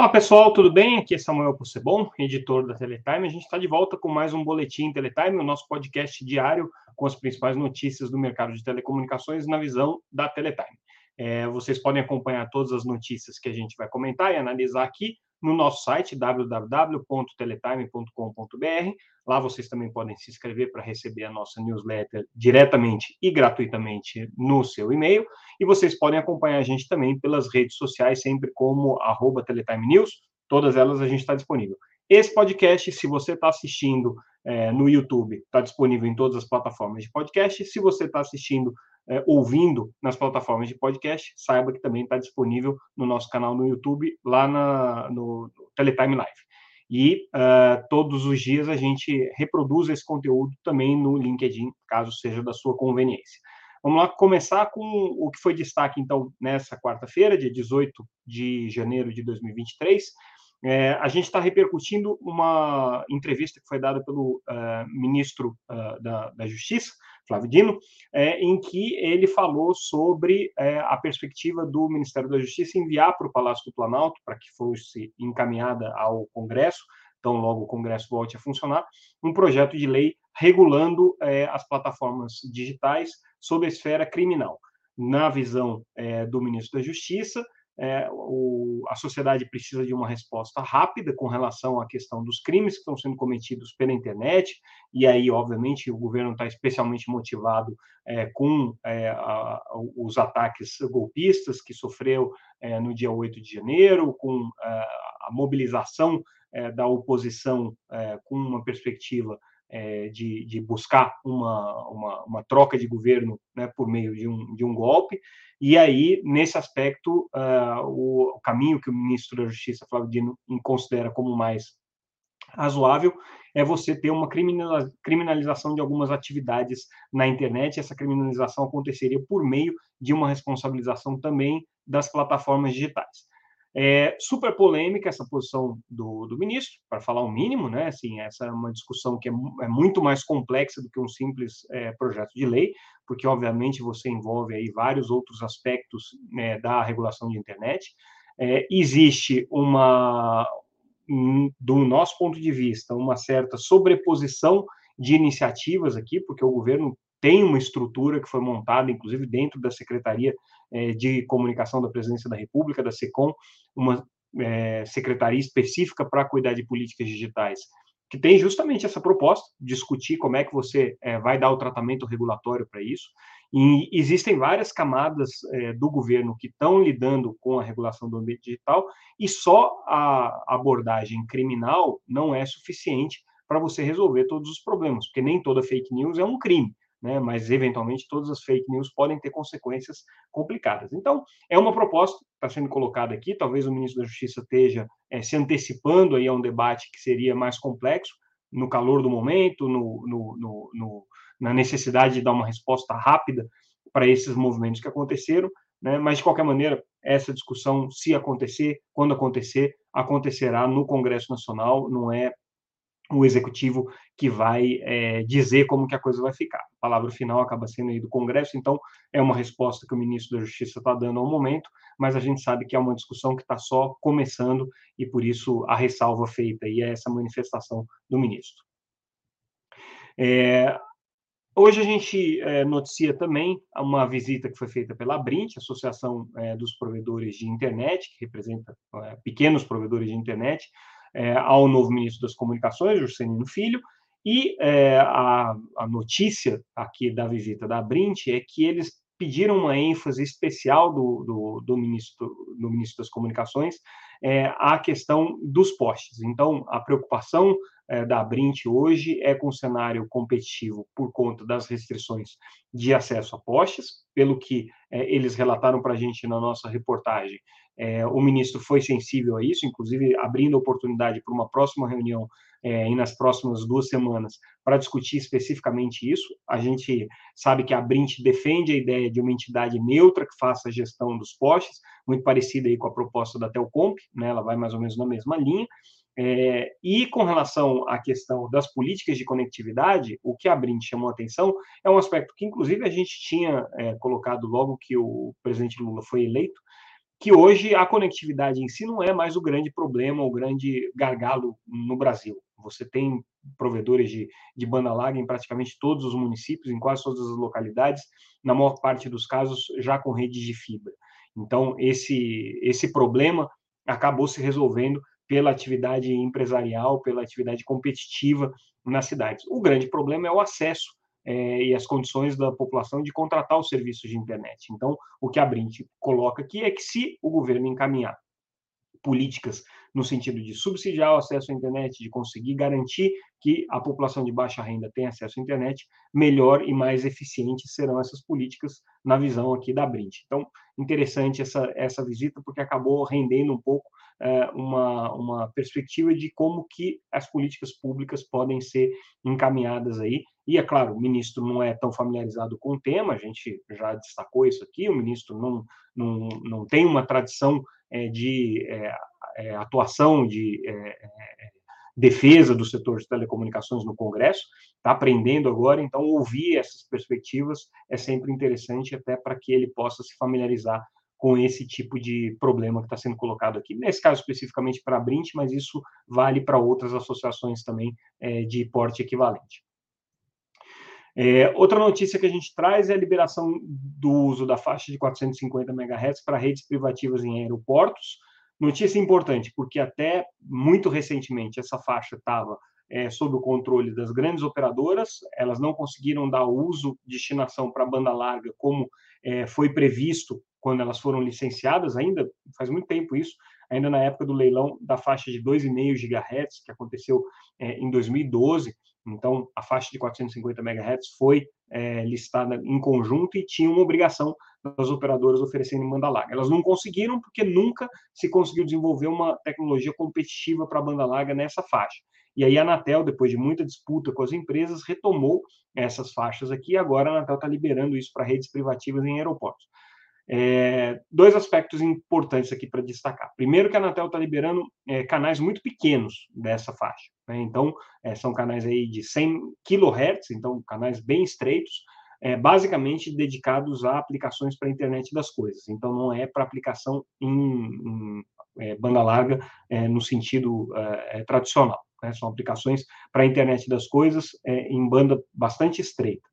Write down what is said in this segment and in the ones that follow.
Olá pessoal, tudo bem? Aqui é Samuel Possebon, editor da Teletime. A gente está de volta com mais um Boletim Teletime, o nosso podcast diário com as principais notícias do mercado de telecomunicações na visão da Teletime. É, vocês podem acompanhar todas as notícias que a gente vai comentar e analisar aqui no nosso site www.teletime.com.br. Lá vocês também podem se inscrever para receber a nossa newsletter diretamente e gratuitamente no seu e-mail. E vocês podem acompanhar a gente também pelas redes sociais, sempre como arroba Teletime News. Todas elas a gente está disponível. Esse podcast, se você está assistindo é, no YouTube, está disponível em todas as plataformas de podcast. Se você está assistindo é, ouvindo nas plataformas de podcast, saiba que também está disponível no nosso canal no YouTube, lá na, no Teletime Live. E uh, todos os dias a gente reproduz esse conteúdo também no LinkedIn, caso seja da sua conveniência. Vamos lá começar com o que foi destaque, então, nessa quarta-feira, dia 18 de janeiro de 2023. É, a gente está repercutindo uma entrevista que foi dada pelo uh, ministro uh, da, da, Justiça, Flávio Dino, é, em que ele falou sobre é, a perspectiva do Ministério da Justiça enviar para o Palácio do Planalto, para que fosse encaminhada ao Congresso, então logo o Congresso volte a funcionar, um projeto de lei regulando é, as plataformas digitais sob a esfera criminal. Na visão do ministro da Justiça, é, o, a sociedade precisa de uma resposta rápida com relação à questão dos crimes que estão sendo cometidos pela internet, e aí, obviamente, o governo está especialmente motivado é, com é, a, os ataques golpistas que sofreu é, no dia 8 de janeiro, com é, a mobilização é, da oposição com uma perspectiva de, de, buscar uma, uma, uma, troca de governo né, por meio de um, de um golpe. E aí, nesse aspecto, uh, o, o, caminho que o ministro da Justiça, Flávio Dino, considera como mais razoável é você ter uma criminalização de algumas atividades na internet. Essa criminalização aconteceria por meio de uma responsabilização também das plataformas digitais. É super polêmica essa posição do, do ministro, para falar o mínimo, né? Assim, essa é uma discussão que é, é muito mais complexa do que um simples é, projeto de lei, porque obviamente você envolve aí vários outros aspectos né, da regulação de internet. É, existe uma, do nosso ponto de vista, uma certa sobreposição de iniciativas aqui, porque o governo tem uma estrutura que foi montada, inclusive dentro da Secretaria é, de Comunicação da Presidência da República, da SECOM, uma é, secretaria específica para cuidar de políticas digitais, que tem justamente essa proposta, discutir como é que você é, vai dar o tratamento regulatório para isso. E existem várias camadas é, do governo que estão lidando com a regulação do ambiente digital, e só a abordagem criminal não é suficiente para você resolver todos os problemas, porque nem toda fake news é um crime né? mas eventualmente todas as fake news podem ter consequências complicadas. Então, é uma proposta que está sendo colocada aqui, talvez o ministro da Justiça esteja é, se antecipando aí a um debate que seria mais complexo, no calor do momento, no, no, no, no na necessidade de dar uma resposta rápida para esses movimentos que aconteceram, né? mas de qualquer maneira, essa discussão, se acontecer, quando acontecer, acontecerá no Congresso Nacional, não é o executivo que vai é, dizer como que a coisa vai ficar. A palavra final acaba sendo aí do Congresso, então é uma resposta que o ministro da Justiça está dando ao momento, mas a gente sabe que é uma discussão que está só começando e por isso a ressalva feita e é essa manifestação do ministro. É, hoje a gente é, noticia também uma visita que foi feita pela Brint, Associação é, dos Provedores de Internet, que representa pequenos provedores de internet, é, ao novo ministro das Comunicações, Juscelino Filho, e é, a, a, notícia aqui da visita da Brint é que eles pediram uma ênfase especial do, do, do ministro, do ministro das Comunicações é, à questão dos postes. Então, a preocupação é, da Brint hoje é com o cenário competitivo por conta das restrições de acesso a postes, pelo que é, eles relataram para a gente na nossa reportagem. É, o ministro foi sensível a isso, inclusive abrindo oportunidade para uma próxima reunião é, e nas próximas duas semanas para discutir especificamente isso. A gente sabe que a Brint defende a ideia de uma entidade neutra que faça a gestão dos postes, muito parecida aí com a proposta da Telcomp, né? ela vai mais ou menos na mesma linha. É, e com relação à questão das políticas de conectividade, o que a Brint chamou a atenção é um aspecto que, inclusive, a gente tinha é, colocado logo que o presidente Lula foi eleito, que hoje a conectividade em si não é mais o grande problema, o grande gargalo no Brasil. Você tem provedores de, de banda larga em praticamente todos os municípios, em quase todas as localidades, na maior parte dos casos já com redes de fibra. Então, esse, esse problema acabou se resolvendo pela atividade empresarial, pela atividade competitiva nas cidades. O grande problema é o acesso é, e as condições da população de contratar os serviços de internet. Então, o que a Brint coloca aqui é que se o governo encaminhar políticas no sentido de subsidiar o acesso à internet, de conseguir garantir que a população de baixa renda tenha acesso à internet, melhor e mais eficientes serão essas políticas na visão aqui da Brint. Então, interessante essa, essa visita, porque acabou rendendo um pouco é, uma, uma perspectiva de como que as políticas públicas podem ser encaminhadas aí. E, é claro, o ministro não é tão familiarizado com o tema, a gente já destacou isso aqui, o ministro não, não, não tem uma tradição é, de é, é, atuação, de é, é, defesa do setor de telecomunicações no Congresso, está aprendendo agora, então ouvir essas perspectivas é sempre interessante, até para que ele possa se familiarizar com esse tipo de problema que está sendo colocado aqui. Nesse caso, especificamente para a Brint, mas isso vale para outras associações também é, de porte equivalente. É, outra notícia que a gente traz é a liberação do uso da faixa de 450 MHz para redes privativas em aeroportos. Notícia importante, porque até muito recentemente essa faixa estava é, sob o controle das grandes operadoras, elas não conseguiram dar uso, destinação para banda larga, como é, foi previsto quando elas foram licenciadas, ainda faz muito tempo isso, ainda na época do leilão da faixa de 2,5 GHz, que aconteceu é, em 2012. Então, a faixa de 450 MHz foi listada em conjunto e tinha uma obrigação das operadoras oferecerem banda larga. Elas não conseguiram porque nunca se conseguiu desenvolver uma tecnologia competitiva para banda larga nessa faixa. E aí a Anatel, depois de muita disputa com as empresas, retomou essas faixas aqui e agora a Anatel está liberando isso para redes privativas em aeroportos. É, dois aspectos importantes aqui para destacar. Primeiro, que a Anatel está liberando é, canais muito pequenos dessa faixa. Né? Então, é, são canais aí de 100 kHz, então canais bem estreitos, é, basicamente dedicados a aplicações para a internet das coisas. Então, não é para aplicação em, em é, banda larga é, no sentido tradicional. Né? São aplicações para a internet das coisas em banda bastante estreita.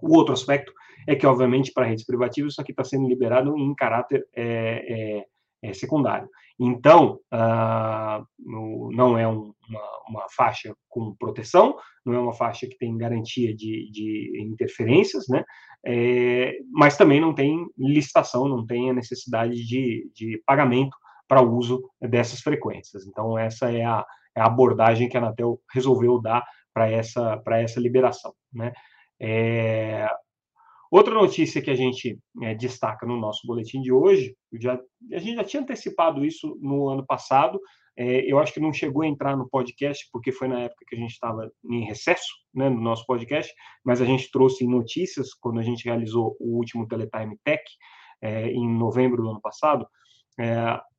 O outro aspecto é que, obviamente, para redes privativas, isso aqui está sendo liberado em caráter é, secundário. Então, ah, no, não é um, uma, uma, faixa com proteção, não é uma faixa que tem garantia de, de interferências, né? É, mas também não tem licitação, não tem a necessidade de, de pagamento para o uso dessas frequências. Então, essa é a, é a abordagem que a Anatel resolveu dar para essa, essa liberação. Né? É, outra notícia que a gente é, destaca no nosso boletim de hoje, já, a gente já tinha antecipado isso no ano passado, é, eu acho que não chegou a entrar no podcast, porque foi na época que a gente estava em recesso né, no nosso podcast, mas a gente trouxe notícias quando a gente realizou o último Teletime Tech, é, em novembro do ano passado.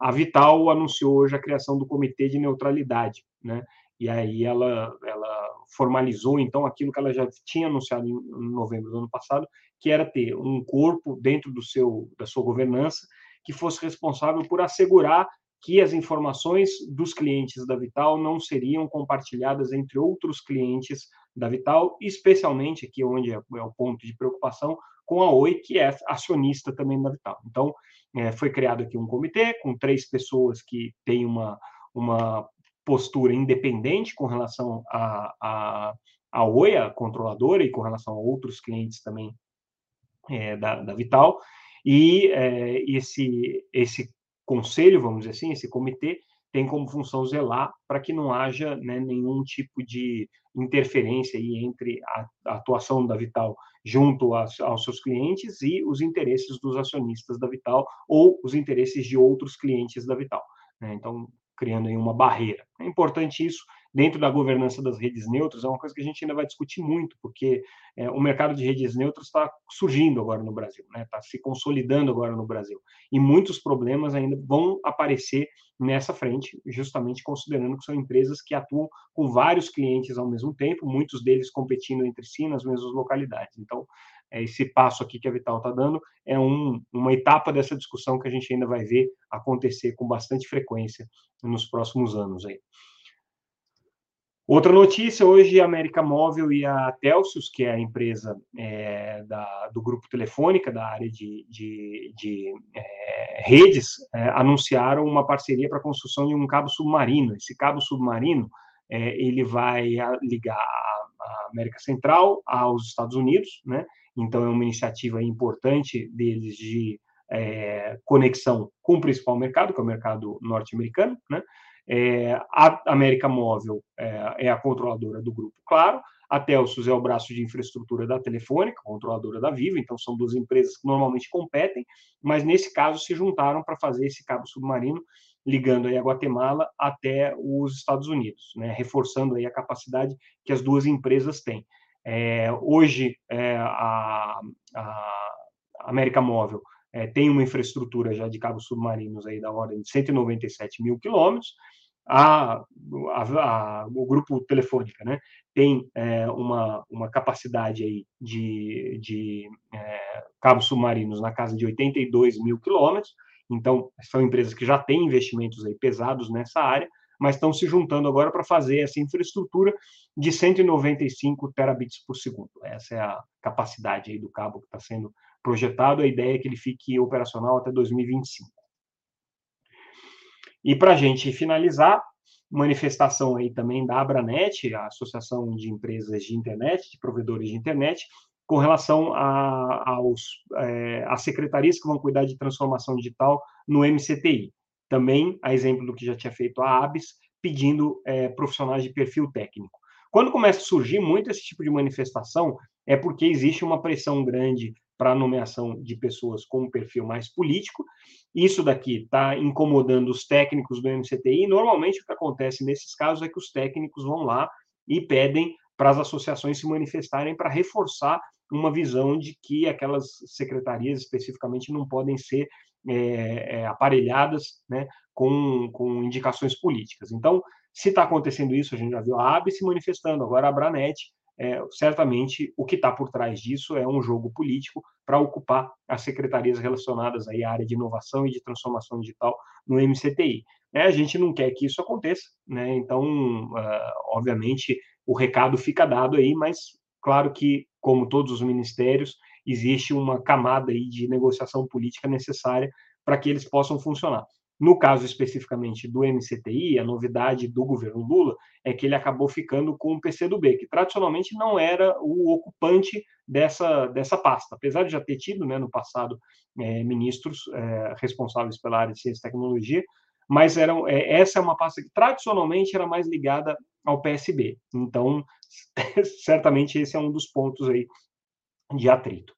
A Vital anunciou hoje a criação do Comitê de Neutralidade, né? E aí ela, ela formalizou então aquilo que ela já tinha anunciado em, novembro do ano passado, que era ter um corpo dentro do seu da sua governança que fosse responsável por assegurar que as informações dos clientes da Vital não seriam compartilhadas entre outros clientes da Vital, especialmente aqui onde é, é o ponto de preocupação com a Oi, que é acionista também da Vital. Então, é, foi criado aqui um comitê com três pessoas que têm uma, uma postura independente com relação a, a, a Oi, a controladora, e com relação a outros clientes também é, da, da Vital. E é, esse, esse conselho, vamos dizer assim, esse comitê, tem como função zelar para que não haja né, nenhum tipo de interferência aí entre a, a atuação da Vital junto a, aos seus clientes e os interesses dos acionistas da Vital ou os interesses de outros clientes da Vital. Né? Então, criando aí uma barreira. É importante isso, dentro da governança das redes neutras, é uma coisa que a gente ainda vai discutir muito, porque é, o mercado de redes neutras está surgindo agora no Brasil, está né? Tá se consolidando agora no Brasil. E muitos problemas ainda vão aparecer nessa frente, justamente considerando que são empresas que atuam com vários clientes ao mesmo tempo, muitos deles competindo entre si nas mesmas localidades. Então, é, esse passo aqui que a Vital está dando é um, uma etapa dessa discussão que a gente ainda vai ver acontecer com bastante frequência nos próximos anos aí. Outra notícia, hoje a América Móvel e a Telsius, que é a empresa é, da, do grupo Telefônica, da área de, de, de é, redes, é, anunciaram uma parceria para a construção de um cabo submarino. Esse cabo submarino, é, ele vai ligar a, a, América Central aos Estados Unidos, né? Então é uma iniciativa importante deles de é, conexão com o principal mercado, que é o mercado norte-americano, né? É, a América Móvel é, é, a controladora do grupo, claro. A Telsus é o braço de infraestrutura da Telefônica, controladora da Vivo, então são duas empresas que normalmente competem, mas nesse caso se juntaram para fazer esse cabo submarino ligando aí a Guatemala até os Estados Unidos, né, reforçando aí a capacidade que as duas empresas têm. É, hoje, é, a, a América Móvel é, tem uma infraestrutura já de cabos submarinos aí da ordem de 197 mil quilômetros. A, a, a, o grupo Telefônica né, tem é, uma, uma capacidade aí de, de é, cabos submarinos na casa de 82 mil quilômetros. Então, são empresas que já têm investimentos aí pesados nessa área, mas estão se juntando agora para fazer essa infraestrutura de 195 terabits por segundo. Essa é a capacidade aí do cabo que está sendo projetado, a ideia é que ele fique operacional até 2025. E para a gente finalizar, manifestação aí também da Abranet, a Associação de Empresas de Internet, de provedores de internet, com relação a, aos, é, às secretarias que vão cuidar de transformação digital no MCTI. Também, a exemplo do que já tinha feito a ABS, pedindo é, profissionais de perfil técnico. Quando começa a surgir muito esse tipo de manifestação, é porque existe uma pressão grande para nomeação de pessoas com um perfil mais político. Isso daqui está incomodando os técnicos do MCTI. Normalmente o que acontece nesses casos é que os técnicos vão lá e pedem para as associações se manifestarem para reforçar uma visão de que aquelas secretarias especificamente não podem ser é, é, aparelhadas né, com, com indicações políticas. Então, se está acontecendo isso, a gente já viu a AB se manifestando, agora a Branet é, certamente o que está por trás disso é um jogo político para ocupar as secretarias relacionadas aí à área de inovação e de transformação digital no MCTI. É, a gente não quer que isso aconteça, né? então, uh, obviamente, o recado fica dado aí, mas claro que, como todos os ministérios, existe uma camada aí de negociação política necessária para que eles possam funcionar. No caso especificamente do MCTI, a novidade do governo Lula é que ele acabou ficando com o PCdoB, que tradicionalmente não era o ocupante dessa, dessa pasta, apesar de já ter tido né, no passado é, ministros é, responsáveis pela área de ciência e tecnologia, mas eram, é, essa é uma pasta que tradicionalmente era mais ligada ao PSB. Então, certamente esse é um dos pontos aí de atrito.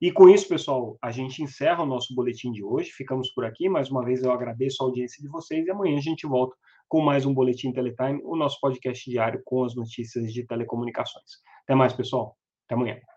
E com isso, pessoal, a gente encerra o nosso boletim de hoje. Ficamos por aqui. Mais uma vez, eu agradeço a audiência de vocês e amanhã a gente volta com mais um Boletim Teletime, o nosso podcast diário com as notícias de telecomunicações. Até mais, pessoal. Até amanhã.